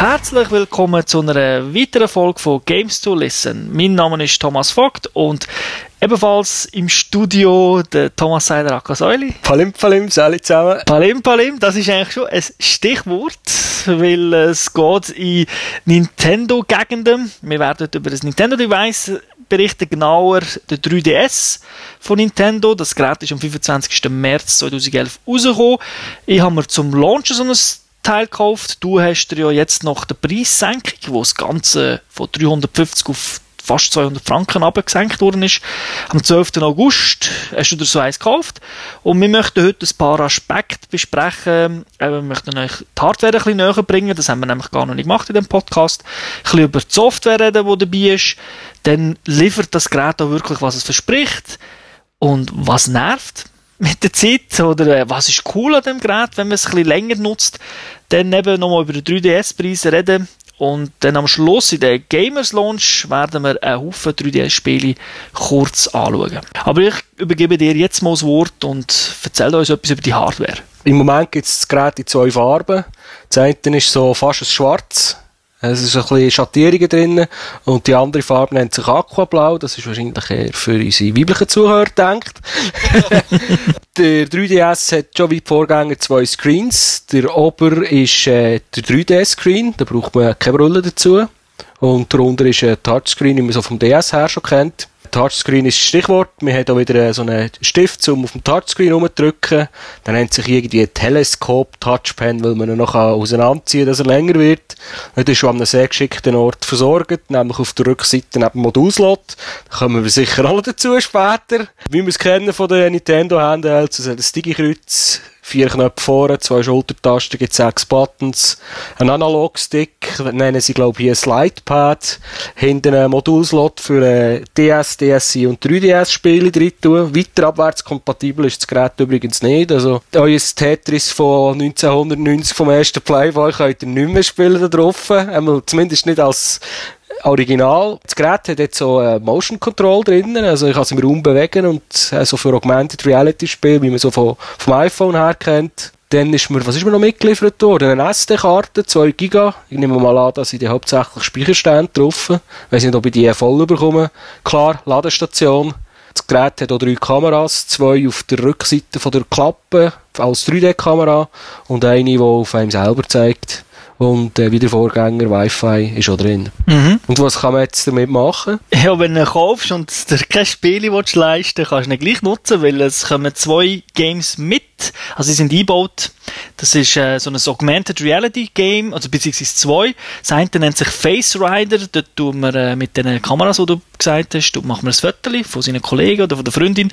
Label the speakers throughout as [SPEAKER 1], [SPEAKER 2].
[SPEAKER 1] Herzlich willkommen zu einer weiteren Folge von Games to Listen. Mein Name ist Thomas Vogt und ebenfalls im Studio der Thomas Seider Akasäuli.
[SPEAKER 2] Palim Palim, alle zusammen.
[SPEAKER 1] Palim Palim, das ist eigentlich schon ein Stichwort, weil es geht in Nintendo-Gegenden. Wir werden über das Nintendo-Device berichten, genauer der 3DS von Nintendo. Das Gerät ist am 25. März 2011 rausgekommen. Ich habe mir zum Launch so ein Teil gekauft. Du hast dir ja jetzt noch die Preissenkung, wo das Ganze von 350 auf fast 200 Franken abgesenkt worden ist. Am 12. August hast du dir so eins gekauft. Und wir möchten heute ein paar Aspekte besprechen. Äh, wir möchten euch die Hardware ein bisschen näher bringen. Das haben wir nämlich gar noch nicht gemacht in dem Podcast. Ein bisschen über die Software reden, die dabei ist. Dann liefert das Gerät auch wirklich, was es verspricht. Und was nervt mit der Zeit oder äh, was ist cool an dem Gerät, wenn man es ein bisschen länger nutzt, dann eben nochmal über den 3DS-Preise reden und dann am Schluss in der Gamers Launch werden wir einen Haufen 3DS-Spiele kurz anschauen. Aber ich übergebe dir jetzt mal das Wort und erzähl uns etwas über die Hardware.
[SPEAKER 2] Im Moment gibt es das Gerät in zwei Farben. Das eine ist so fast ein Schwarz, es ist ein bisschen Schattierungen drin. Und die andere Farbe nennt sich Aquablau. Das ist wahrscheinlich eher für unsere weiblichen Zuhörer gedacht. der 3DS hat schon wie die Vorgänger zwei Screens. Der Ober ist äh, der 3DS-Screen. Da braucht man keine Brille dazu. Und darunter ist ein Touchscreen, wie man so vom DS her schon kennt. Touchscreen ist das Stichwort. Wir haben auch wieder so einen Stift, um auf dem Touchscreen rumzudrücken. Dann nennt sich irgendwie Teleskop Touchpen, weil man ihn noch auseinanderziehen kann, dass er länger wird. Das ist schon an einem sehr geschickten Ort versorgt, nämlich auf der Rückseite neben dem Modulslot. Da kommen wir sicher alle dazu später. Wie wir es kennen von den Nintendo Handhelds, also das Digi-Kreuz, vier Knöpfe vorne, zwei Schultertasten, gibt sechs Buttons, ein Analogstick, nennen sie glaube ich hier Slidepad, hinten ein Modulslot für DS, DSi und 3DS-Spiele drin tun. Weiter abwärts kompatibel ist das Gerät übrigens nicht, also euer Tetris von 1990 vom ersten Playboy könnt ihr nicht mehr spielen da drauf, zumindest nicht als Original. Das Gerät hat jetzt so äh, Motion Control drin, also ich kann es im Raum bewegen und äh, so für Augmented Reality Spiel, wie man so von, vom iPhone her kennt. Dann ist mir, was ist mir noch mitgeliefert worden? Eine SD-Karte, 2 Giga. Ich nehme mal an, dass ich die hauptsächlich Speicherstände drauf. Ich weiß nicht, ob ich die voll bekomme. Klar, Ladestation. Das Gerät hat auch drei Kameras, zwei auf der Rückseite von der Klappe als 3D-Kamera und eine, die auf einem selber zeigt. Und äh, wie der Vorgänger Wi-Fi ist auch drin. Mhm. Und was kann man jetzt damit machen?
[SPEAKER 1] Ja, wenn du kaufst und dir kein Spiel leisten willst, kannst du ihn gleich nutzen, weil es kommen zwei Games mit. Also sie sind eingebaut. Das ist äh, so ein Augmented Reality Game, also beziehungsweise zwei. Das eine nennt sich Face Rider. Dort tun wir äh, mit den Kameras, die du gesagt hast, machen wir ein Foto von seinen Kollegen oder von der Freundin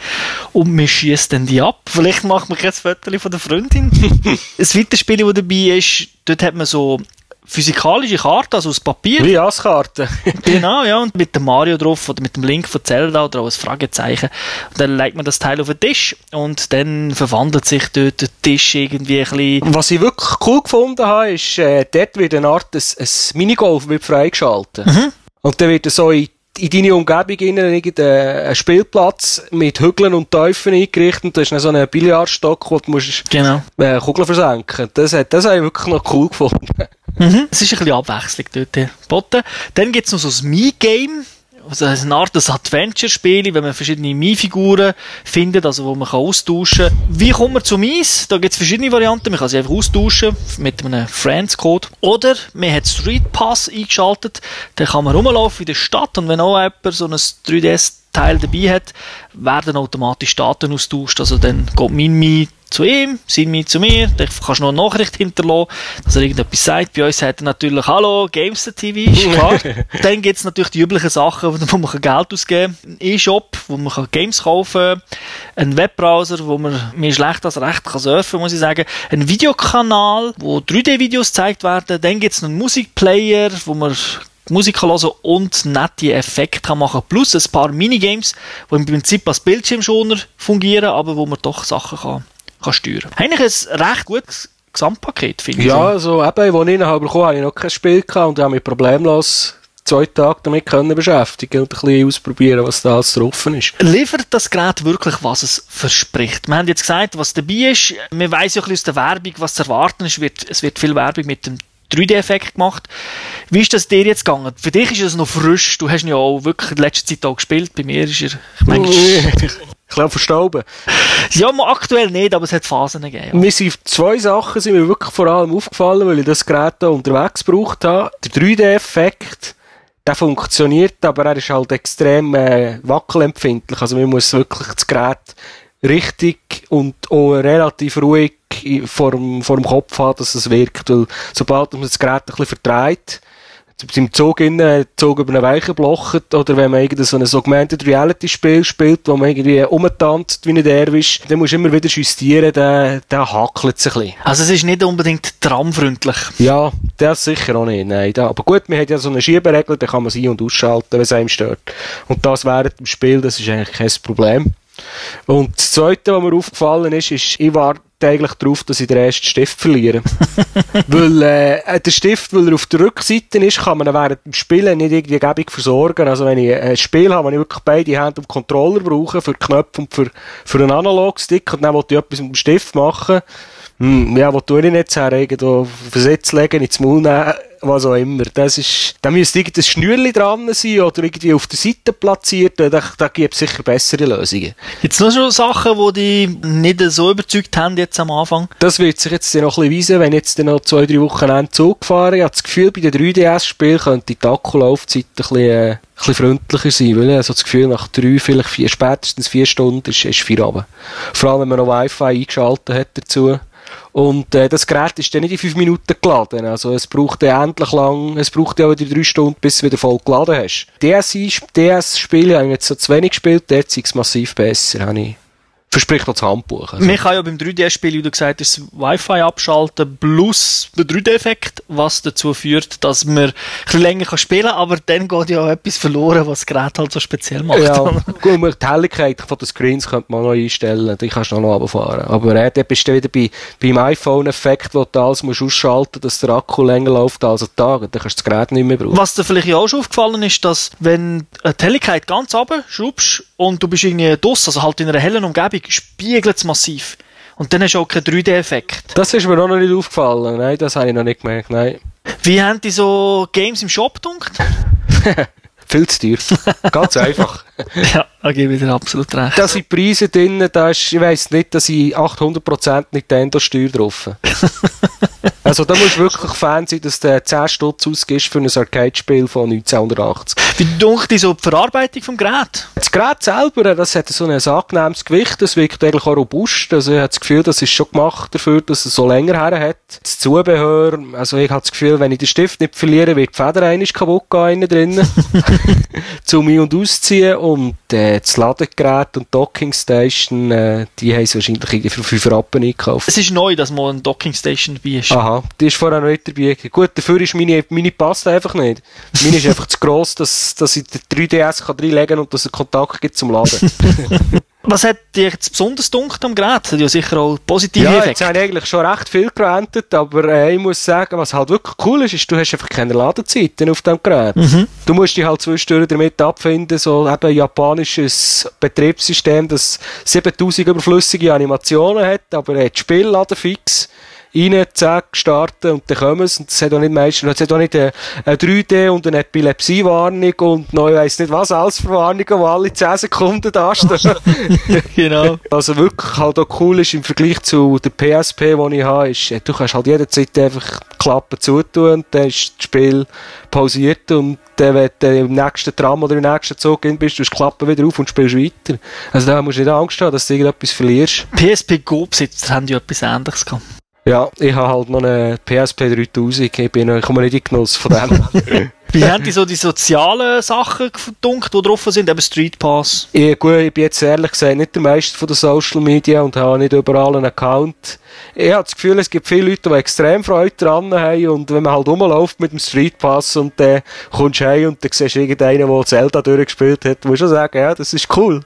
[SPEAKER 1] und wir schießen dann die ab. Vielleicht machen wir kein Foto von der Freundin. das zweite Spiel, das dabei ist, dort hat man so physikalische Karte, also aus Papier.
[SPEAKER 2] Wie Askarten.
[SPEAKER 1] genau, ja, und mit dem Mario drauf oder mit dem Link von Zelda oder auch ein Fragezeichen. Und dann legt man das Teil auf den Tisch und dann verwandelt sich dort der Tisch irgendwie ein bisschen.
[SPEAKER 2] Was ich wirklich cool gefunden habe, ist, äh, dort wird eine Art ein, ein Minigolf wird freigeschaltet. Mhm. Und dann wird so in in deine Umgebung innen irgendein Spielplatz mit Hügeln und Teufeln eingerichtet und da ist dann so ein Billardstock, wo du musst
[SPEAKER 1] genau.
[SPEAKER 2] Äh, Kugeln versenken. Das, hat, das habe ich wirklich noch cool gefunden.
[SPEAKER 1] Mhm. Es ist ein bisschen Abwechslung dort geboten. Dann gibt es noch so ein Me-Game. Also eine Art Adventure-Spiel, wenn man verschiedene Mii-Figuren findet, also wo man austauschen kann. Wie kommt man zu Mies? Da gibt es verschiedene Varianten. Man kann sie einfach austauschen mit einem Friends-Code. Oder man hat Street Pass eingeschaltet. Dann kann man rumlaufen in der Stadt und wenn auch jemand so ein 3DS Teil dabei hat, werden automatisch Daten austauscht. Also dann geht mein Mi zu ihm, sein Mi zu mir, dann kannst du noch eine Nachricht hinterlassen, dass er irgendetwas sagt. Bei uns sagt er natürlich, hallo, Gamester TV, ist klar. dann gibt es natürlich die üblichen Sachen, wo man Geld ausgeben kann. Ein E-Shop, wo man Games kaufen kann. Ein Webbrowser, wo man mehr schlecht als recht kann surfen, muss ich sagen. Ein Videokanal, wo 3D-Videos gezeigt werden. Dann gibt es einen Musikplayer, wo man Musik hören und nette Effekte machen Plus ein paar Minigames, die im Prinzip als Bildschirmschoner fungieren, aber wo man doch Sachen kann, kann steuern. Eigentlich ein recht gutes Gesamtpaket, finde
[SPEAKER 2] ich. Ja, so. also eben, als ich ihn bekommen habe, ich noch kein Spiel gehabt und habe mich problemlos zwei Tage damit können beschäftigen und ein bisschen ausprobieren, was da alles drauf ist.
[SPEAKER 1] Liefert das Gerät wirklich, was es verspricht? Wir haben jetzt gesagt, was dabei ist. Wir weiss ja ein bisschen aus der Werbung, was zu erwarten ist. Es wird, es wird viel Werbung mit dem 3D-Effekt gemacht. Wie ist das dir jetzt gegangen? Für dich ist es noch frisch. Du hast ihn ja auch wirklich in letzter Zeit auch gespielt. Bei mir ist er manchmal...
[SPEAKER 2] Ich glaube, verstauben.
[SPEAKER 1] Ja, aktuell nicht, aber es hat Phasen gegeben.
[SPEAKER 2] Ja. Mir sind zwei Sachen sind mir wirklich vor allem aufgefallen, weil ich das Gerät da unterwegs gebraucht habe. Der 3D-Effekt, der funktioniert, aber er ist halt extrem äh, wackelempfindlich. Also man muss wirklich das Gerät richtig und auch relativ ruhig vor dem, vor dem Kopf haben, dass es wirkt. Weil sobald man das Gerät ein bisschen verdreht, im Zug innen, Zug über einen Weichen blockt, oder wenn man irgendwie so ein Augmented Reality Spiel spielt, wo man irgendwie umtanzt wie ein Derwisch, dann musst du immer wieder justieren, dann, dann hackelt es ein bisschen.
[SPEAKER 1] Also es ist nicht unbedingt tramfreundlich?
[SPEAKER 2] Ja, das sicher auch nicht, nein. Da, aber gut, man hat ja so eine Schieberegel, da kann man sie ein- und ausschalten, wenn es einem stört. Und das während dem Spiel, das ist eigentlich kein Problem. Und das Zweite, was mir aufgefallen ist, ist, ich warte eigentlich darauf, dass ich den ersten Stift verliere. weil äh, der Stift, weil er auf der Rückseite ist, kann man während dem Spielen nicht irgendwie gebig versorgen. Also wenn ich ein Spiel habe, wo ich wirklich beide Hände und Controller brauche, für Knöpfe und für, für einen Analogstick, und dann wollte ich etwas mit dem Stift machen, hm, ja, wo tue ich jetzt her? Irgendwo auf den Sitz legen, ins Maul nehmen, was auch immer. Das ist, da müsste irgendein Schnürli dran sein oder irgendwie auf der Seite platziert. Da, da gibt es sicher bessere Lösungen.
[SPEAKER 1] Jetzt noch so Sachen, die dich nicht so überzeugt haben jetzt am Anfang?
[SPEAKER 2] Das wird sich jetzt noch ein bisschen weisen, wenn ich jetzt noch zwei, drei Wochen Zug fahre. Ich habe das Gefühl, bei den 3DS-Spielen könnte die Akkulaufzeit ein bisschen, äh, ein bisschen freundlicher sein, weil ich also das Gefühl, nach drei, vielleicht vier, spätestens vier Stunden ist, ist vier runter. Vor allem, wenn man noch Wi-Fi eingeschaltet hat dazu. Und äh, das Gerät ist dann nicht in fünf Minuten geladen. Also es braucht ja endlich lang, es braucht ja wieder drei Stunden, bis du wieder voll geladen hast. DS-Spiele habe ich jetzt so zu wenig gespielt, dort ist es massiv besser, habe ich verspricht noch das Handbuch.
[SPEAKER 1] Also. Man kann ja beim 3D-Spiel, wie du gesagt hast, das Wi-Fi abschalten plus der 3D-Effekt, was dazu führt, dass man ein bisschen länger kann spielen kann, aber dann geht ja auch etwas verloren, was das Gerät halt so speziell macht.
[SPEAKER 2] Ja, gut, die Helligkeit von den Screens könnte man noch einstellen, die kannst du noch runterfahren. Aber äh, dann bist du wieder bei, beim iPhone-Effekt, wo du alles musst ausschalten dass der Akku länger läuft als ein Tag, dann kannst du das Gerät nicht mehr brauchen.
[SPEAKER 1] Was dir vielleicht auch schon aufgefallen ist, dass wenn die Helligkeit ganz runter schraubst und du bist irgendwie draussen, also halt in einer hellen Umgebung, spiegelt es massiv. Und dann hast du auch keinen 3D-Effekt.
[SPEAKER 2] Das ist mir auch noch nicht aufgefallen. Nein, das habe ich noch nicht gemerkt. Nein.
[SPEAKER 1] Wie haben die so Games im Shop gedunkt?
[SPEAKER 2] Viel zu teuer. Ganz einfach.
[SPEAKER 1] ja, da gebe ich dir absolut recht.
[SPEAKER 2] Da sind Preise drin, da ist, ich weiss nicht, dass ich 800% Nintendo-Steuer drauf Also da musst du wirklich Fan sein, dass du 10 Stutz ausgibst für ein Arcade-Spiel von 1980.
[SPEAKER 1] Wie dunkelt die so die Verarbeitung vom Gerät?
[SPEAKER 2] Das Gerät selber, das hat so ein angenehmes Gewicht, das wirkt eigentlich auch robust. Also ich habe das Gefühl, das ist schon gemacht dafür, dass es so länger her hat. Das Zubehör, also ich habe das Gefühl, wenn ich den Stift nicht verliere, wird die Feder einmal kaputt gehen innen drinnen. Zum Ein- und Ausziehen und äh, das Ladegerät und Dockingstation, äh, die haben sie wahrscheinlich für 5 Rappen eingekauft.
[SPEAKER 1] Es ist neu, dass mal eine Dockingstation dabei ist.
[SPEAKER 2] Aha, die ist vorher noch nicht dabei. Gut, dafür ist meine, meine passt einfach nicht. Meine ist einfach zu gross, dass, dass ich den 3DS kann reinlegen kann und dass es einen Kontakt gibt zum Laden.
[SPEAKER 1] Was hat dir jetzt besonders dunkel am Gerät? Das hat ja sicher auch positive
[SPEAKER 2] ja,
[SPEAKER 1] Effekte.
[SPEAKER 2] ich eigentlich schon recht viel gerantet, aber äh, ich muss sagen, was halt wirklich cool ist, ist, du hast einfach keine Ladezeiten auf dem Gerät.
[SPEAKER 1] Mhm.
[SPEAKER 2] Du musst dich halt zwischendurch damit abfinden, so eben japanisches Betriebssystem, das 7000 überflüssige Animationen hat, aber er hat Spielladen fix rein, zack, starten und dann kommen es. Und das hat auch nicht meistens, es hat auch nicht eine, eine 3D und eine Epilepsie-Warnung und noch, ich weiss nicht was, alles für Warnungen, die alle 10 Sekunden da stehen.
[SPEAKER 1] genau.
[SPEAKER 2] Also wirklich halt auch cool ist im Vergleich zu der PSP, die ich habe, ist, du kannst halt jederzeit einfach die Klappe zutun und dann ist das Spiel pausiert und dann, wenn du im nächsten Tram oder im nächsten Zug in bist, du die Klappe wieder auf und spielst weiter. Also da musst du nicht Angst haben, dass du irgendetwas verlierst.
[SPEAKER 1] PSP Go-Besitzer haben ja etwas Ähnliches gehabt.
[SPEAKER 2] Ja, ich habe halt noch eine PSP 3000. Ich, bin, ich komme nicht in Genuss von dem.
[SPEAKER 1] Wie haben die so die sozialen Sachen gedunkt, die drauf sind? Eben Street Pass.
[SPEAKER 2] Ich, gut, ich bin jetzt ehrlich gesagt nicht der Meister von den Social Media und habe nicht überall einen Account. Ich habe das Gefühl, es gibt viele Leute, die extrem Freude daran haben und wenn man halt rumläuft mit dem Street Pass und dann kommst du heim und dann siehst du irgendeinen, der Zelda durchgespielt hat, musst du sagen, ja, das ist cool.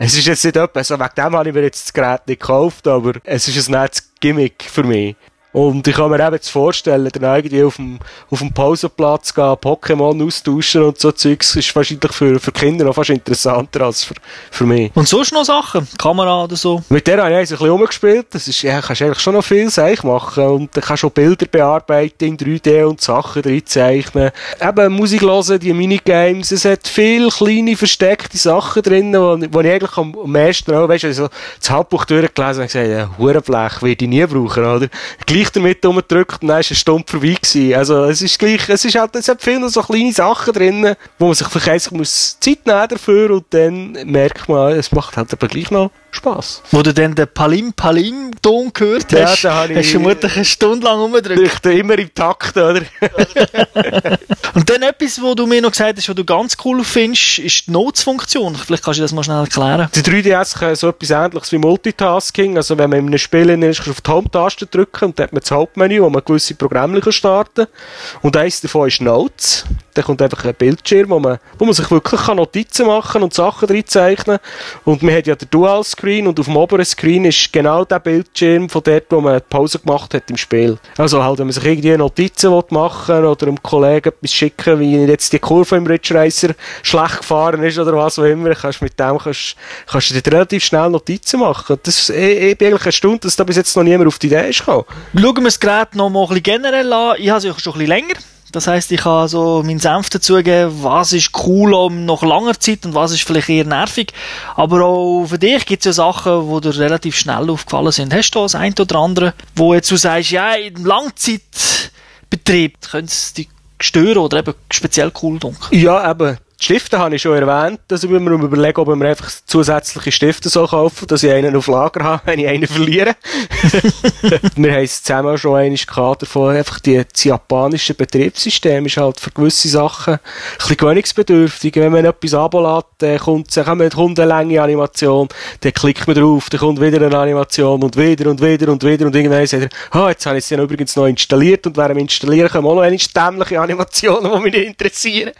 [SPEAKER 2] Es ist jetzt nicht etwas, also wegen dem habe ich mir jetzt das Gerät nicht gekauft, aber es ist ein nettes Gimmick für mich. Und ich kann mir eben jetzt vorstellen, dann irgendwie auf dem, auf dem Pausenplatz gehen, Pokémon austauschen und so Zeugs ist wahrscheinlich für, für Kinder noch fast interessanter als für, für mich.
[SPEAKER 1] Und sonst noch Sachen? Kamera oder so?
[SPEAKER 2] Mit der habe ich ein bisschen rumgespielt. Das ist, ja, kannst eigentlich schon noch viel Seich machen. Und dann kannst du auch Bilder bearbeiten in 3D und Sachen reinzeichnen. Eben Musik hören, die Minigames. Es hat viele kleine, versteckte Sachen drin, wo, wo ich eigentlich am, meisten auch, weißt du, also das Handbuch durchgelesen und gesagt, ja, Hurenblech werde ich nie brauchen, oder? Gleich damit umgedrückt und dann ist eine Stunde vorbei gewesen. Also, es ist gleich, es ist halt, es hat viele so kleine Sachen drin, wo man sich einfach muss Zeit nehmen dafür und dann merkt man, es macht halt aber gleich noch Spass.
[SPEAKER 1] Wo du dann den Palim Palim Ton gehört
[SPEAKER 2] Ja,
[SPEAKER 1] hast,
[SPEAKER 2] ich-
[SPEAKER 1] hast du vermutlich eine Stunde lang rumgedrückt.
[SPEAKER 2] Ich immer im Takt, oder?
[SPEAKER 1] Und dann etwas, wo du mir noch gesagt hast, was du ganz cool findest, ist die Notes-Funktion. Vielleicht kannst du das mal schnell erklären.
[SPEAKER 2] Die 3DS kann so etwas ähnliches wie Multitasking. Also wenn man in einem Spiel ist, kannst auf die Home-Taste drücken und dann hat man das Hauptmenü, wo man gewisse Programme kann starten kann. Und eins davon ist Notes. Da kommt einfach ein Bildschirm, wo man, wo man sich wirklich kann Notizen machen und Sachen reinzeichnen Und man hat ja den Dual-Screen und auf dem oberen Screen ist genau der Bildschirm von dort, wo man die Pause gemacht hat im Spiel. Also halt, wenn man sich irgendwie Notizen will machen oder einem Kollegen etwas schicken, wie jetzt die Kurve im Ridge Racer schlecht gefahren ist oder was auch immer, kannst mit dem kannst, kannst du dir relativ schnell Notizen machen. Das, ich, ich bin eigentlich erstaunt, dass da bis jetzt noch niemand auf die Idee ist gekommen.
[SPEAKER 1] Schauen wir das Gerät noch mal ein generell an. Ich habe es schon ein bisschen länger. Das heisst, ich kann so meinen Senf dazugeben, was ist cool um nach langer Zeit und was ist vielleicht eher nervig. Aber auch für dich gibt es ja Sachen, die dir relativ schnell aufgefallen sind. Hast du das ein oder andere, wo jetzt du sagst, ja, im Langzeitbetrieb könnte es dich stören oder eben speziell cool dunkel?
[SPEAKER 2] Ja, eben. Die Stifte habe ich schon erwähnt. Also wir müssen überlegen, ob wir einfach zusätzliche Stifte so kaufen, dass ich einen auf Lager habe, wenn ich einen verliere. wir haben es zusammen schon einmal gehabt davon. Einfach die, das japanische Betriebssystem ist halt für gewisse Sachen ein bisschen gewöhnungsbedürftig. Wenn man etwas ablässt, dann kommt, dann kommt eine lange Animation, dann klickt man drauf, dann kommt wieder eine Animation und wieder und wieder und wieder und irgendwann sagt er, ah, jetzt habe ich es dann übrigens noch installiert und während dem Installieren kommen auch noch eine dämliche Animationen, die mich nicht interessieren.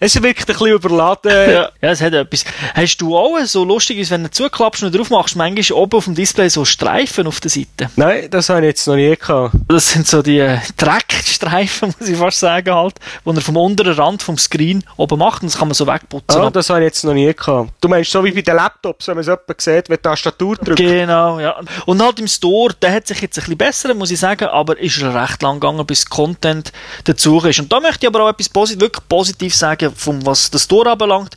[SPEAKER 2] es wirkt ein bisschen überladen.
[SPEAKER 1] Ja, ja, es hat etwas. Hast du auch so lustiges, wenn du zuklappst und drauf machst, manchmal oben auf dem Display so Streifen auf der Seite?
[SPEAKER 2] Nein, das habe ich jetzt noch nie gehabt.
[SPEAKER 1] Das sind so die äh, Dreckstreifen, muss ich fast sagen, halt, wo er vom unteren Rand vom Screen oben macht und das kann man so wegputzen.
[SPEAKER 2] Ah, das habe ich jetzt noch nie gehabt. Du meinst so wie bei den Laptops, wenn man es jemand sieht, wenn die Tastatur drückt.
[SPEAKER 1] Genau, ja. Und halt im Store, der hat sich jetzt ein bisschen besser, muss ich sagen, aber ist recht lang gegangen, bis Content dazu ist. Und da möchte ich aber auch etwas posit wirklich positiv sagen, von was das Store anbelangt.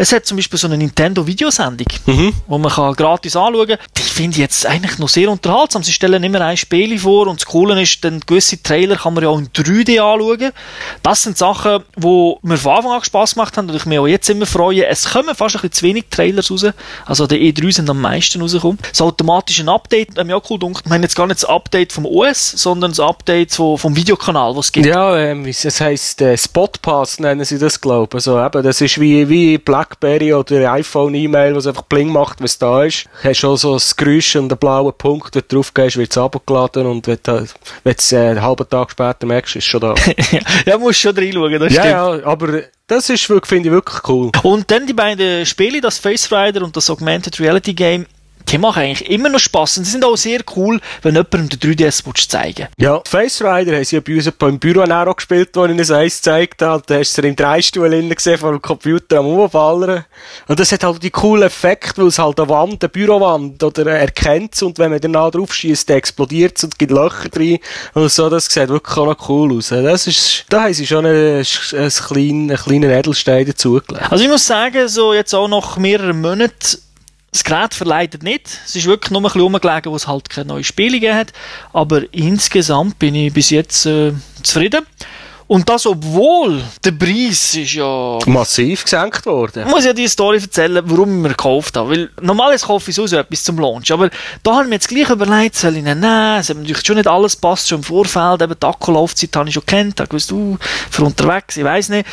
[SPEAKER 1] Es hat zum Beispiel so eine Nintendo-Videosendung,
[SPEAKER 2] Mhm.
[SPEAKER 1] wo man kann gratis anschauen kann. Die finde ich jetzt eigentlich noch sehr unterhaltsam. Sie stellen immer ein Spiel vor und das Coole ist, dann gewisse Trailer kann man ja auch in 3D anschauen. Das sind Sachen, die mir von Anfang an Spass gemacht haben und ich mich auch jetzt immer freue. Es kommen fast ein bisschen zu wenig Trailers raus. Also die E3 sind am meisten rausgekommen. Das automatische Update, hat mir auch cool gedacht. Ich meine jetzt gar nicht das Update vom OS, sondern das Update vom, vom Videokanal, was es gibt.
[SPEAKER 2] Ja, ähm, es heisst äh, Spotpass nennen sie das, glaube ich. Also eben, das ist wie, wie Blackberry oder iPhone-E-Mail, was einfach Bling macht, wenn es da ist. Du hast schon so ein Geräusch und einen blauen Punkt, wenn du drauf gehst, wird es abgeladen und wenn du wenn du es äh, einen halben Tag später merkst, ist es schon da.
[SPEAKER 1] ja, musst schon reinschauen, das
[SPEAKER 2] ja,
[SPEAKER 1] stimmt.
[SPEAKER 2] ja, aber das ist wirklich, finde ich wirklich cool.
[SPEAKER 1] Und dann die beiden Spiele, das Face Rider und das Augmented Reality Game, die machen eigentlich immer noch Spaß und sie sind auch sehr cool, wenn jemandem den 3DS willst zeigen
[SPEAKER 2] Ja, Face Rider haben sie ja bei uns beim Büro auch gespielt, wo ich ihnen eins gezeigt habe. Da hast du sie im Dreistuhl gesehen, vor dem Computer am Umfallern. Und das hat halt die coolen Effekte, weil es halt eine Wand, eine Bürowand, oder er erkennt es und wenn man danach drauf schießt, explodiert es und gibt Löcher drin. Und so, das sieht wirklich auch noch cool aus. Das ist, da haben sie schon einen, einen kleinen Edelstein dazugelegt.
[SPEAKER 1] Also ich muss sagen, so jetzt auch nach mehreren Monaten, das Gerät verleidet nicht. Es ist wirklich nur ein bisschen rumgelegen, wo es halt keine neuen Spiele gegeben hat. Aber insgesamt bin ich bis jetzt äh, zufrieden. Und das, obwohl der Preis ist ja
[SPEAKER 2] Massiv gesenkt worden.
[SPEAKER 1] Ich muss ja die Story erzählen, warum ich mir gekauft habe. Weil normalerweise kaufe ich sowieso etwas zum Launch. Aber da habe ich mir jetzt gleich überlegt, soll ich ihn nehmen? Es hat natürlich schon nicht alles passt, schon im Vorfeld. Eben die Akkulaufzeit habe ich schon kennt. Da gewusst, du, für unterwegs, ich weiß nicht.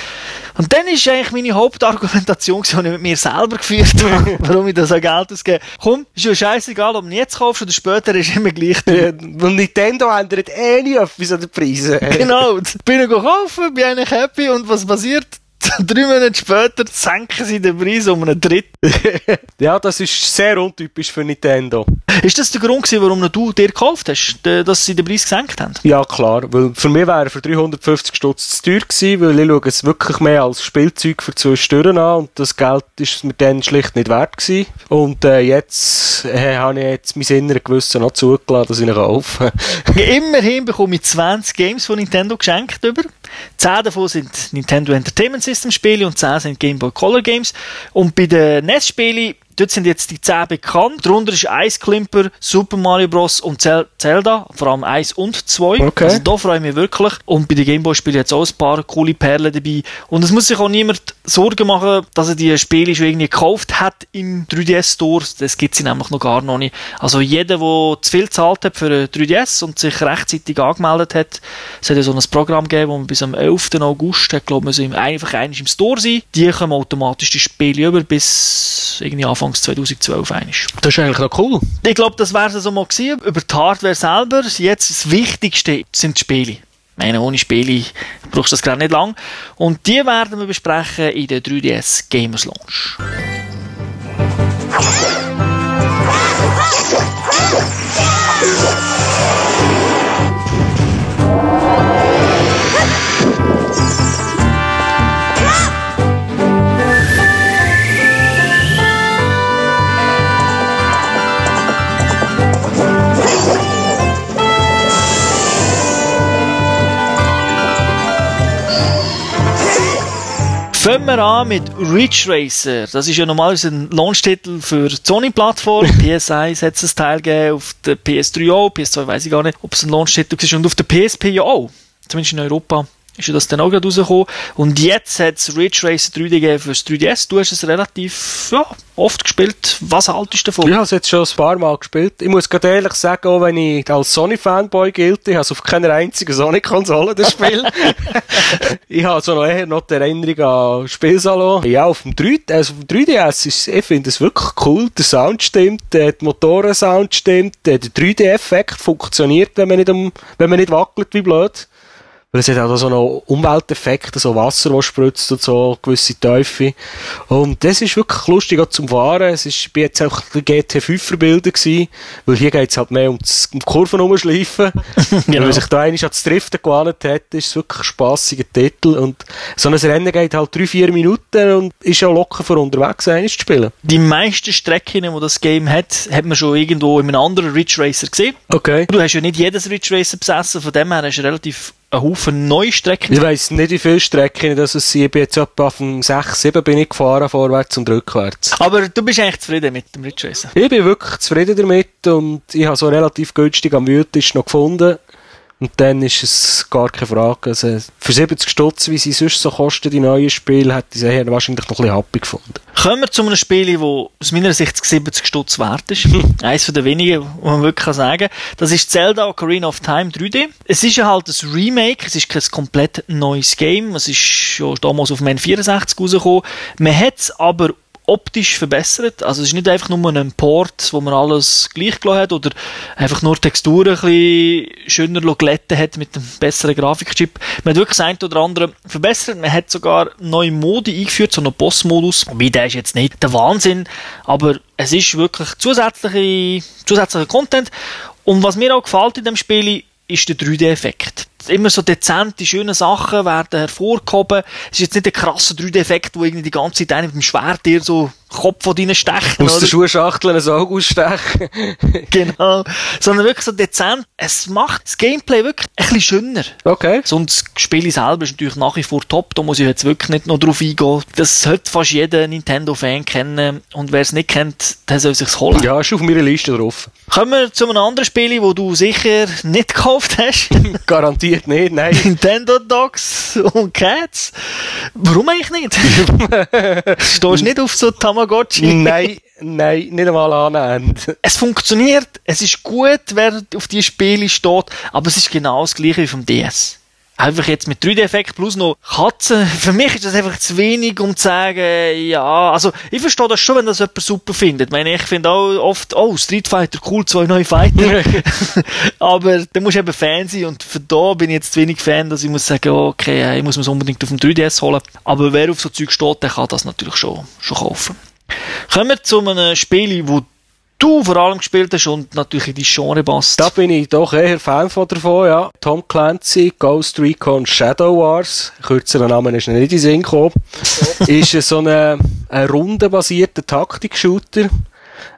[SPEAKER 1] Und dann ist eigentlich meine Hauptargumentation, die ich mit mir selber geführt habe, warum ich da so Geld ausgebe. Komm, ist ja scheißegal, ob du jetzt kaufst oder später, ist immer gleich.
[SPEAKER 2] Ja, Und Nintendo ändert eh nie etwas an den Preisen.
[SPEAKER 1] Genau, bin ich gekauft, bin eigentlich happy und was passiert? Drei Monate später senken sie den Preis um einen Drittel.
[SPEAKER 2] ja, das ist sehr untypisch für Nintendo.
[SPEAKER 1] Ist das der Grund gewesen, warum du dir gekauft hast, dass sie den Preis gesenkt haben?
[SPEAKER 2] Ja, klar. Weil für mich wäre für 350 Stutz zu teuer gewesen, weil ich schaue es wirklich mehr als Spielzeug für zwei Stirn an und das Geld ist mir dann schlicht nicht wert gewesen. Und äh, jetzt äh, habe ich jetzt mein inneres Gewissen noch zugelassen, dass ich ihn kaufe.
[SPEAKER 1] Immerhin bekomme ich 20 Games von Nintendo geschenkt über. 10 davon sind Nintendo Entertainment System Spiele und 10 sind Game Boy Color Games. Und bei den Nestspiele Dort sind jetzt die 10 bekannt. Darunter ist Ice Climper, Super Mario Bros. und Zelda. Vor allem 1 und 2.
[SPEAKER 2] Okay.
[SPEAKER 1] Also da freue ich mich wirklich. Und bei den Gameboy-Spielen jetzt auch ein paar coole Perlen dabei. Und es muss sich auch niemand Sorgen machen, dass er die Spiele schon irgendwie gekauft hat im 3DS Store. Das gibt es nämlich noch gar noch nicht. Also jeder, der zu viel zahlt hat für ein 3DS und sich rechtzeitig angemeldet hat, es hat ja so ein Programm gegeben, wo man bis am 11. August, hat, glaube ich, einfach eigentlich im Store sein. Die kommen automatisch die Spiele über bis irgendwie Anfang Anfangs 2012 einig.
[SPEAKER 2] Das ist eigentlich noch cool.
[SPEAKER 1] Ich glaube, das wäre es so mal gewesen. Über die Hardware selber. Jetzt das Wichtigste sind die Spiele. Ich meine, ohne Spiele brauchst du das gerade nicht lang. Und die werden wir besprechen in der 3DS Gamers Launch. Fangen wir an mit Ridge Racer. Das ist ja normalerweise ein Launch-Titel für die Sony-Plattform. PS1 hat es ein Teil gegeben, auf der PS3 auch, PS2 weiß ich gar nicht, ob es ein Launch-Titel ist und auf der PSP ja auch. Zumindest in Europa ist ja das dann auch gerade rausgekommen. Und jetzt hat es Ridge Racer 3D gegeben fürs 3DS. Du hast es relativ ja, oft gespielt. Was haltest du davon?
[SPEAKER 2] Ich habe es jetzt schon ein paar Mal gespielt. Ich muss gerade ehrlich sagen, auch wenn ich als Sony-Fanboy gilt, ich habe es auf keiner einzigen Sony-Konsole, das Spiel. ich habe so noch eher noch die Erinnerung an Spielsalon. Ja, auf dem 3, also auf dem 3DS ist, ich finde es wirklich cool. Der Sound stimmt, der Motorensound stimmt, der 3D-Effekt funktioniert, wenn man nicht, um, wenn man nicht wackelt wie blöd. Weil es hat auch so einen Umwelteffekt, so Wasser, das spritzt und so, gewisse Teufel. Und das ist wirklich lustig auch zum Fahren. Es ist, bei jetzt auch GT5 verbildet gewesen, weil hier geht es halt mehr um, um die Kurven umschleifen. genau. Wenn man sich da eigentlich an das Driften gewandt hat, ist es wirklich ein spassiger Titel. Und so ein Rennen geht halt drei, vier Minuten und ist ja locker für unterwegs, eines zu spielen.
[SPEAKER 1] Die meisten Strecken, die das Game hat, hat man schon irgendwo in einem anderen Ridge Racer gesehen.
[SPEAKER 2] Okay.
[SPEAKER 1] Du hast ja nicht jedes Ridge Racer besessen, von dem her hast du relativ einen Haufen neue Strecken.
[SPEAKER 2] Ich weiss nicht, wie viele Strecken das es sind. Ich bin jetzt etwa auf dem 6, 7 bin ich gefahren, vorwärts und rückwärts.
[SPEAKER 1] Aber du bist eigentlich zufrieden mit dem Racer?
[SPEAKER 2] Ich bin wirklich zufrieden damit und ich habe so relativ günstig am Wütisch noch gefunden. Und dann ist es gar keine Frage. Also für 70 Stutz, wie sie sonst so kosten, die neuen Spiele, hätte ich sie wahrscheinlich noch ein bisschen happy gefunden.
[SPEAKER 1] Kommen wir zu einem Spiel, das aus meiner Sicht 70 Stutz wert ist. Eines von den wenigen, wo man wirklich sagen kann. Das ist Zelda Ocarina of Time 3D. Es ist ja halt ein Remake, es ist kein komplett neues Game. Es ist ja damals auf dem N64 rausgekommen. Man hat es aber optisch verbessert. Also es ist nicht einfach nur ein Port, wo man alles gleich gelassen hat oder einfach nur Texturen ein bisschen schöner glätten hat mit einem besseren Grafikchip. Man hat wirklich das eine oder andere verbessert. Man hat sogar neue Modi eingeführt, so einen Boss-Modus. Wobei, der ist jetzt nicht der Wahnsinn, aber es ist wirklich zusätzliche, zusätzlicher Content. Und was mir auch gefällt in dem Spiel, ist der 3D-Effekt immer so dezente, schöne Sachen werden hervorgehoben. Es ist jetzt nicht der krasse 3D-Effekt, wo irgendwie die ganze Zeit mit dem Schwert dir so Kopf von deinen stechen.
[SPEAKER 2] Aus der Schuhschachtel ein Auge ausstechen.
[SPEAKER 1] genau. Sondern wirklich so dezent. Es macht das Gameplay wirklich ein bisschen schöner.
[SPEAKER 2] Okay.
[SPEAKER 1] Sonst das Spiel selber ist natürlich nach wie vor top. Da muss ich jetzt wirklich nicht noch drauf eingehen. Das sollte fast jeder Nintendo-Fan kennen. Und wer es nicht kennt, der soll sich's holen.
[SPEAKER 2] Ja, ist auf meiner Liste drauf.
[SPEAKER 1] Kommen wir zu einem anderen Spiel, wo du sicher nicht gekauft hast.
[SPEAKER 2] Garantiert nicht, nein.
[SPEAKER 1] Nintendo Dogs und Cats. Warum eigentlich nicht? Stehst nicht auf so Tam Tamagotchi.
[SPEAKER 2] Nein, nein, nicht einmal annähernd.
[SPEAKER 1] Es funktioniert, es ist gut, wer auf die Spiele steht, aber es ist genau das gleiche wie vom DS. Einfach jetzt mit 3D-Effekt plus noch Katzen. Für mich ist das einfach zu wenig, um zu sagen, ja, also, ich verstehe das schon, wenn das jemand super findet. Ich meine, ich finde auch oft, oh, Street Fighter, cool, zwei neue Fighter. Aber da muss eben Fan sein und für da bin ich jetzt zu wenig Fan, dass ich muss sagen, okay, ich muss mir es unbedingt auf dem 3DS holen. Aber wer auf so Zeug steht, der kann das natürlich schon, schon kaufen. Kommen wir zu einem Spiel, wo du vor allem gespielt hast und natürlich in die Genre passt.
[SPEAKER 2] Da bin ich doch eher Fan von davon, ja. Tom Clancy, Ghost Recon Shadow Wars, kürzeren Namen ist nicht in den Sinn gekommen, ist so ein, ein rundenbasierter Taktik-Shooter.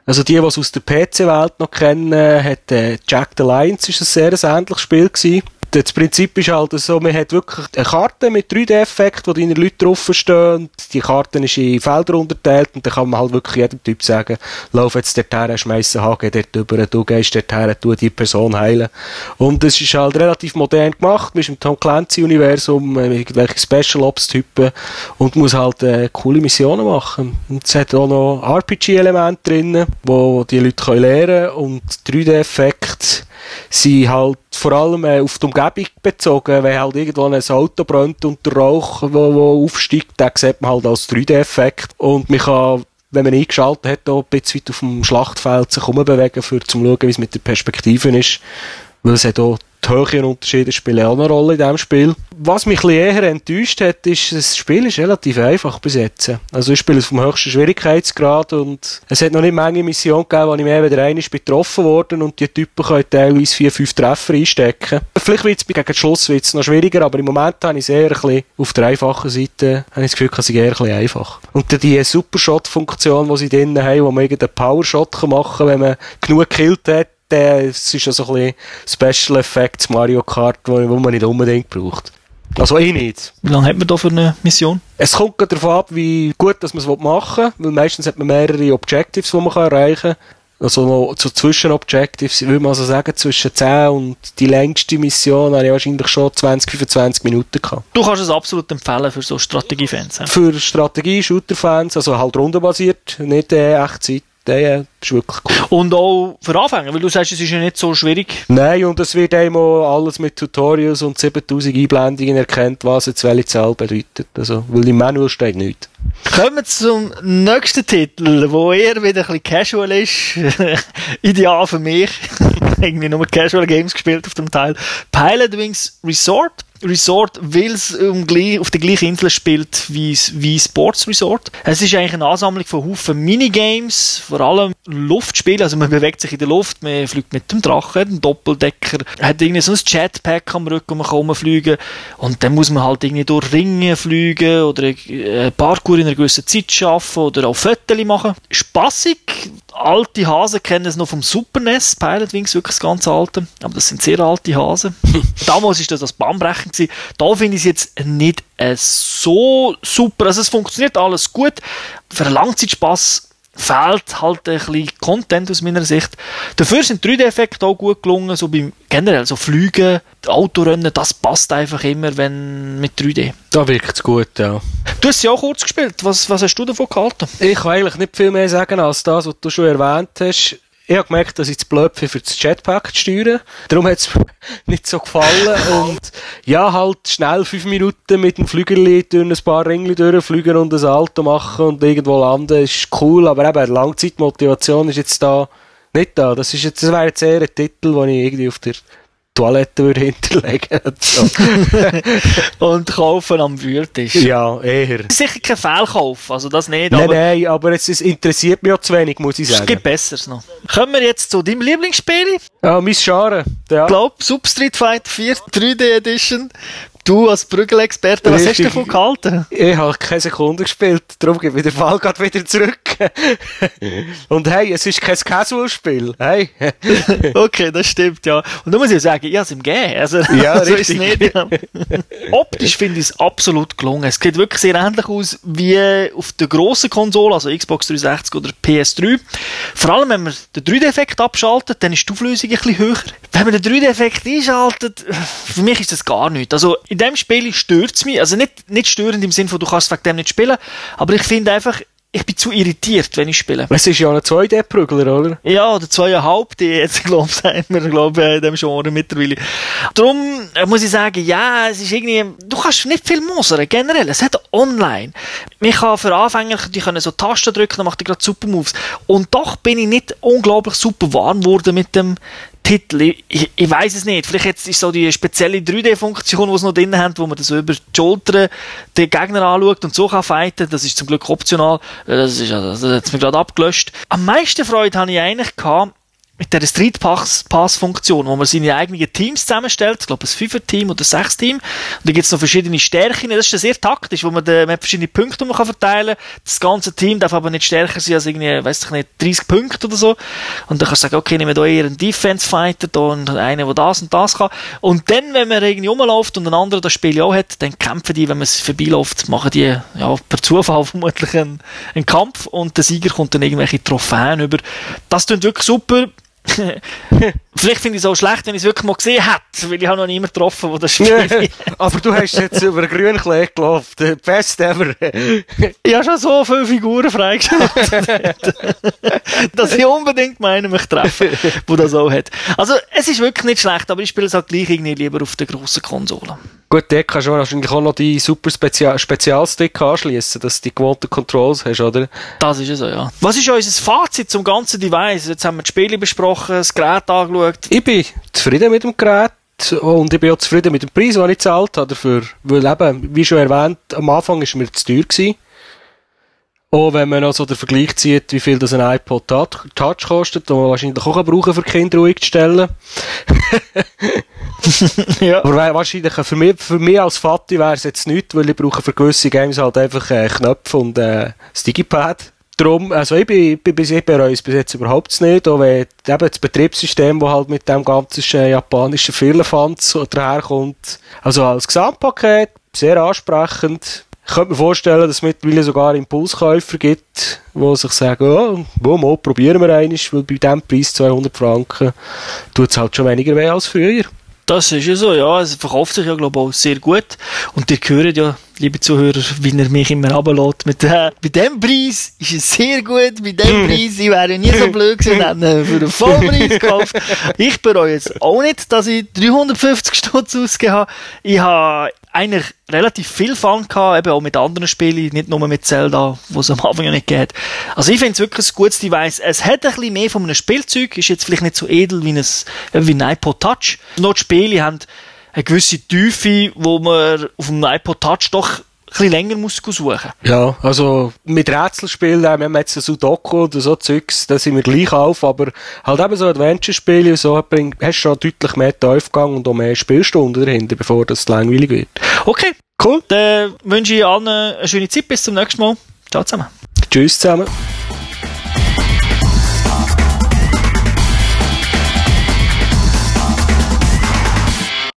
[SPEAKER 2] Also die, die es aus der PC-Welt noch kennen, hat äh, Jack the Lions ist ein sehr ähnliches Spiel gewesen das Prinzip ist halt so, man hat wirklich eine Karte mit 3D-Effekt, wo deine Leute draufstehen. Die Karte ist in Felder unterteilt und dann kann man halt wirklich jedem Typ sagen, lauf jetzt dorthin, schmeiß einen HG dort drüber, du gehst dorthin, tu die Person heilen. Und es ist halt relativ modern gemacht, man ist im Tom Clancy-Universum, äh, irgendwelche Special Ops-Typen und muss halt äh, coole Missionen machen. Und es hat auch noch RPG-Elemente drin, wo die Leute können lernen und 3D-Effekt sind halt vor allem äh, auf die Umgebung bezogen, wenn halt irgendwo ein Auto brennt und der Rauch, wo, wo aufsteigt, den sieht man halt als 3D-Effekt und man kann wenn man eingeschaltet hat, auch ein bisschen auf dem Schlachtfeld sich umbewegen, für zu schauen, wie es mit der Perspektive ist. Weil es hat auch die höheren Unterschiede spielen auch eine Rolle in diesem Spiel. Was mich ein eher enttäuscht hat, ist, das Spiel ist relativ einfach besetzen. Also ich spiele es vom höchsten Schwierigkeitsgrad und es hat noch nicht Menge Missionen gegeben, wo ich mehr wieder einmal betroffen worden und die Typen können teilweise vier, fünf Treffer einstecken. Vielleicht wird es gegen den Schluss wird's noch schwieriger, aber im Moment habe ich es eher ein bisschen auf der einfachen Seite, habe ich das Gefühl, es eher ein einfach. Und die Supershot-Funktion, die sie drinnen haben, wo man irgendeinen Powershot machen kann, wenn man genug gekillt hat, es ist ja so ein bisschen Special Effects Mario Kart, wo, wo man nicht unbedingt braucht. Also ich nicht.
[SPEAKER 1] Wie lange hat man da für eine Mission?
[SPEAKER 2] Es kommt darauf ab, wie gut dass man es machen will, weil meistens hat man mehrere Objectives, die man erreichen kann. Also noch zu Zwischenobjectives, würde man also sagen, zwischen 10 und die längste Mission habe ich wahrscheinlich schon 20, 25 Minuten gehabt.
[SPEAKER 1] Du kannst es absolut empfehlen für so Strategiefans. Ja?
[SPEAKER 2] Für Strategie-Shooter-Fans, also halt rundenbasiert, nicht äh, Echtzeit der ist wirklich cool.
[SPEAKER 1] Und auch für Anfänger, weil du sagst, es ist ja nicht so schwierig.
[SPEAKER 2] Nein, und es wird einmal alles mit Tutorials und 7000 Einblendungen erkennt, was jetzt welche Zahl bedeutet. Also, weil im Manual steht nichts.
[SPEAKER 1] Kommen wir zum nächsten Titel, wo eher wieder ein bisschen casual ist. Ideal für mich. Irgendwie nur Casual Games gespielt auf dem Teil. Pilot Wings Resort. Resort, weil es um, auf der gleichen Insel spielt wie, wie Sports Resort. Es ist eigentlich eine Ansammlung von Haufen Minigames, vor allem Luftspiele, also man bewegt sich in der Luft, man fliegt mit dem Drachen, dem Doppeldecker, hat irgendwie so ein Jetpack am Rücken, man kann rumfliegen und dann muss man halt irgendwie durch Ringe fliegen oder ein Parkour in einer gewissen Zeit schaffen oder auch Fotos machen. Spassig, alte Hasen kennen es noch vom Super NES, Pilot Wings, wirklich das ganz alte, aber das sind sehr alte Hasen. Damals ist das das Bahnbrechen gewesen. Da finde ich es jetzt nicht äh, so super, also es funktioniert alles gut. Für einen Langzeitspass fehlt halt ein bisschen Content aus meiner Sicht. Dafür sind 3D-Effekte auch gut gelungen, so beim generell, so Flügen, Autorennen, das passt einfach immer, wenn mit 3D.
[SPEAKER 2] Da wirkt es gut, ja.
[SPEAKER 1] Du hast ja auch kurz gespielt. Was, was hast du davon gehalten?
[SPEAKER 2] Ich kann eigentlich nicht viel mehr sagen als das, was du schon erwähnt hast ich habe gemerkt, dass ich blöd bin, für das Jetpack zu steuern. Darum hat es nicht so gefallen. Und ja, halt schnell fünf Minuten mit dem Flügerli durch ein paar Ringe durchfliegen und ein Salto machen und irgendwo landen, ist cool. Aber eben, Langzeitmotivation ist jetzt da nicht da. Das, ist jetzt, das wäre jetzt eher ein Titel, den ich irgendwie auf der Toilette würde hinterlegen so.
[SPEAKER 1] Und kaufen am Würtisch.
[SPEAKER 2] Ja, eher.
[SPEAKER 1] Sicher kein Fehlkauf, also das nicht.
[SPEAKER 2] Nein, aber nein, aber es, es interessiert mich auch zu wenig, muss ich sagen.
[SPEAKER 1] Es gibt Besseres noch. Kommen wir jetzt zu deinem Lieblingsspiel?
[SPEAKER 2] Ja, mein Scharen. Ja.
[SPEAKER 1] Ich glaube, Substreet Fight 4 3D Edition. Du als Brüggelexperte, was hast du davon gehalten?
[SPEAKER 2] Ich habe keine Sekunde gespielt, darum gebe ich den Fall gerade wieder zurück. Und hey, es ist kein Casual-Spiel. Hey.
[SPEAKER 1] okay, das stimmt, ja. Und da muss ich sagen, ich habe es ihm gegeben. Also,
[SPEAKER 2] ja, so ist es nicht.
[SPEAKER 1] Optisch finde ich es absolut gelungen. Es sieht wirklich sehr ähnlich aus wie auf der grossen Konsole, also Xbox 360 oder PS3. Vor allem, wenn man den 3D-Effekt abschaltet, dann ist die Auflösung ein bisschen höher. Wenn man den 3D-Effekt einschaltet, für mich ist das gar nichts. Also, in dem Spiel stört es mich. Also nicht, nicht störend im Sinne von, du kannst wegen dem nicht spielen, aber ich finde einfach, ich bin zu irritiert, wenn ich spiele.
[SPEAKER 2] Es ist ja ein 2D-Prügler, oder?
[SPEAKER 1] Ja, oder 2,5 D, jetzt, glaube ich, sagen wir, glaube in dem Genre mittlerweile. Darum äh, muss ich sagen, ja, es ist irgendwie, du kannst nicht viel mosern, generell. Es hat online. Man kann für Anfänger, die können so Tasten drücken, dann macht er gerade super Moves. Und doch bin ich nicht unglaublich super warm geworden mit dem Titel. Ich, ich, weiß es nicht. Vielleicht jetzt ist so die spezielle 3D-Funktion, die sie noch drin haben, wo man das über die Schulter den Gegner anschaut und so kann fighten. Das ist zum Glück optional. Das ist, das hat mir gerade abgelöscht. Am meisten Freude habe ich eigentlich gehabt, mit der Street Pass Funktion, wo man seine eigenen Teams zusammenstellt, ich glaube ein Fünfer-Team oder ein Sechs-Team, und da gibt es noch verschiedene Stärken, das ist sehr taktisch, wo man, de, man hat verschiedene Punkte, man kann verteilen kann, das ganze Team darf aber nicht stärker sein als irgendwie, weiß ich nicht, 30 Punkte oder so, und dann kannst du sagen, okay, nehmen wir hier einen Defense-Fighter da und einen, der das und das kann, und dann, wenn man irgendwie rumläuft und ein anderer das Spiel auch hat, dann kämpfen die, wenn man es vorbeiläuft, machen die, ja, per Zufall vermutlich einen, einen Kampf, und der Sieger kommt dann irgendwelche Trophäen über. Das klingt wirklich super, Vielleicht finde ich es auch schlecht, wenn ich es wirklich mal gesehen hätte, weil ich habe noch niemanden getroffen, der das spielt.
[SPEAKER 2] aber du hast jetzt über grünen Klee gelaufen, best ever.
[SPEAKER 1] ich habe schon so viele Figuren freigeschaltet, dass ich unbedingt meinen mich treffen, der das auch hat. Also, es ist wirklich nicht schlecht, aber ich spiele es halt gleich irgendwie lieber auf der grossen Konsole.
[SPEAKER 2] Gut, dort kannst du wahrscheinlich auch noch die super Spezial Spezialstick anschließen, dass du die gewohnten Controls hast, oder?
[SPEAKER 1] Das ist es so, ja. Was ist unser Fazit zum ganzen Device? Jetzt haben wir die Spiele besprochen, das Gerät angeschaut.
[SPEAKER 2] Ich bin zufrieden mit dem Gerät. Und ich bin auch zufrieden mit dem Preis, den ich gezahlt habe dafür. Weil eben, wie schon erwähnt, am Anfang war mir zu teuer gewesen. Auch wenn man also den Vergleich zieht, wie viel das ein iPod Touch kostet, den man wahrscheinlich auch brauchen für Kinder ruhig zu stellen. ja. Aber wahrscheinlich, für mich, für mich als Vati wäre es jetzt nichts, weil ich brauche für gewisse Games halt einfach äh, Knöpfe und äh, das Digipad. Darum, also ich, bin, ich, bin, ich bereue es bis jetzt überhaupt nicht, auch wenn eben das Betriebssystem, das halt mit dem ganzen äh, japanischen Firlefanz daherkommt, also als Gesamtpaket sehr ansprechend. Ich könnte mir vorstellen, dass es mittlerweile sogar Impulskäufer gibt, die sich sagen, oh, wo, mal, probieren wir einmal, weil bei diesem Preis 200 Franken tut es halt schon weniger weh als früher.
[SPEAKER 1] Das ist ja so, ja. Es verkauft sich ja, glaube ich, auch sehr gut. Und ihr hört ja, liebe Zuhörer, wie er mich immer runterlässt. Mit, äh, bei dem Preis ist es sehr gut. Bei dem Preis, ich wäre nie so blöd gewesen, hätte für einen Vollpreis gekauft. Ich bereue jetzt auch nicht, dass ich 350 Stutz ausgegeben habe. Ich habe eigentlich relativ viel Fun gehabt, eben auch mit anderen Spielen, nicht nur mit Zelda, wo es am Anfang ja nicht geht. Also ich finde es wirklich ein gutes Device. Es hat ein bisschen mehr von einem Spielzeug, ist jetzt vielleicht nicht so edel wie ein, wie ein iPod Touch. Noch die Spiele haben eine gewisse Tiefe, wo man auf dem iPod Touch doch bisschen länger muss suchen.
[SPEAKER 2] Ja, also mit Rätselspielen, wir haben jetzt Sudoku oder so Zeugs, da sind wir gleich auf, aber halt eben so Adventure-Spiele, so bring, hast du schon deutlich mehr Tiefgang und auch mehr Spielstunden dahinter, bevor das langweilig wird.
[SPEAKER 1] Okay, cool. Dann wünsche ich allen eine schöne Zeit, bis zum nächsten Mal. Ciao zusammen.
[SPEAKER 2] Tschüss zusammen.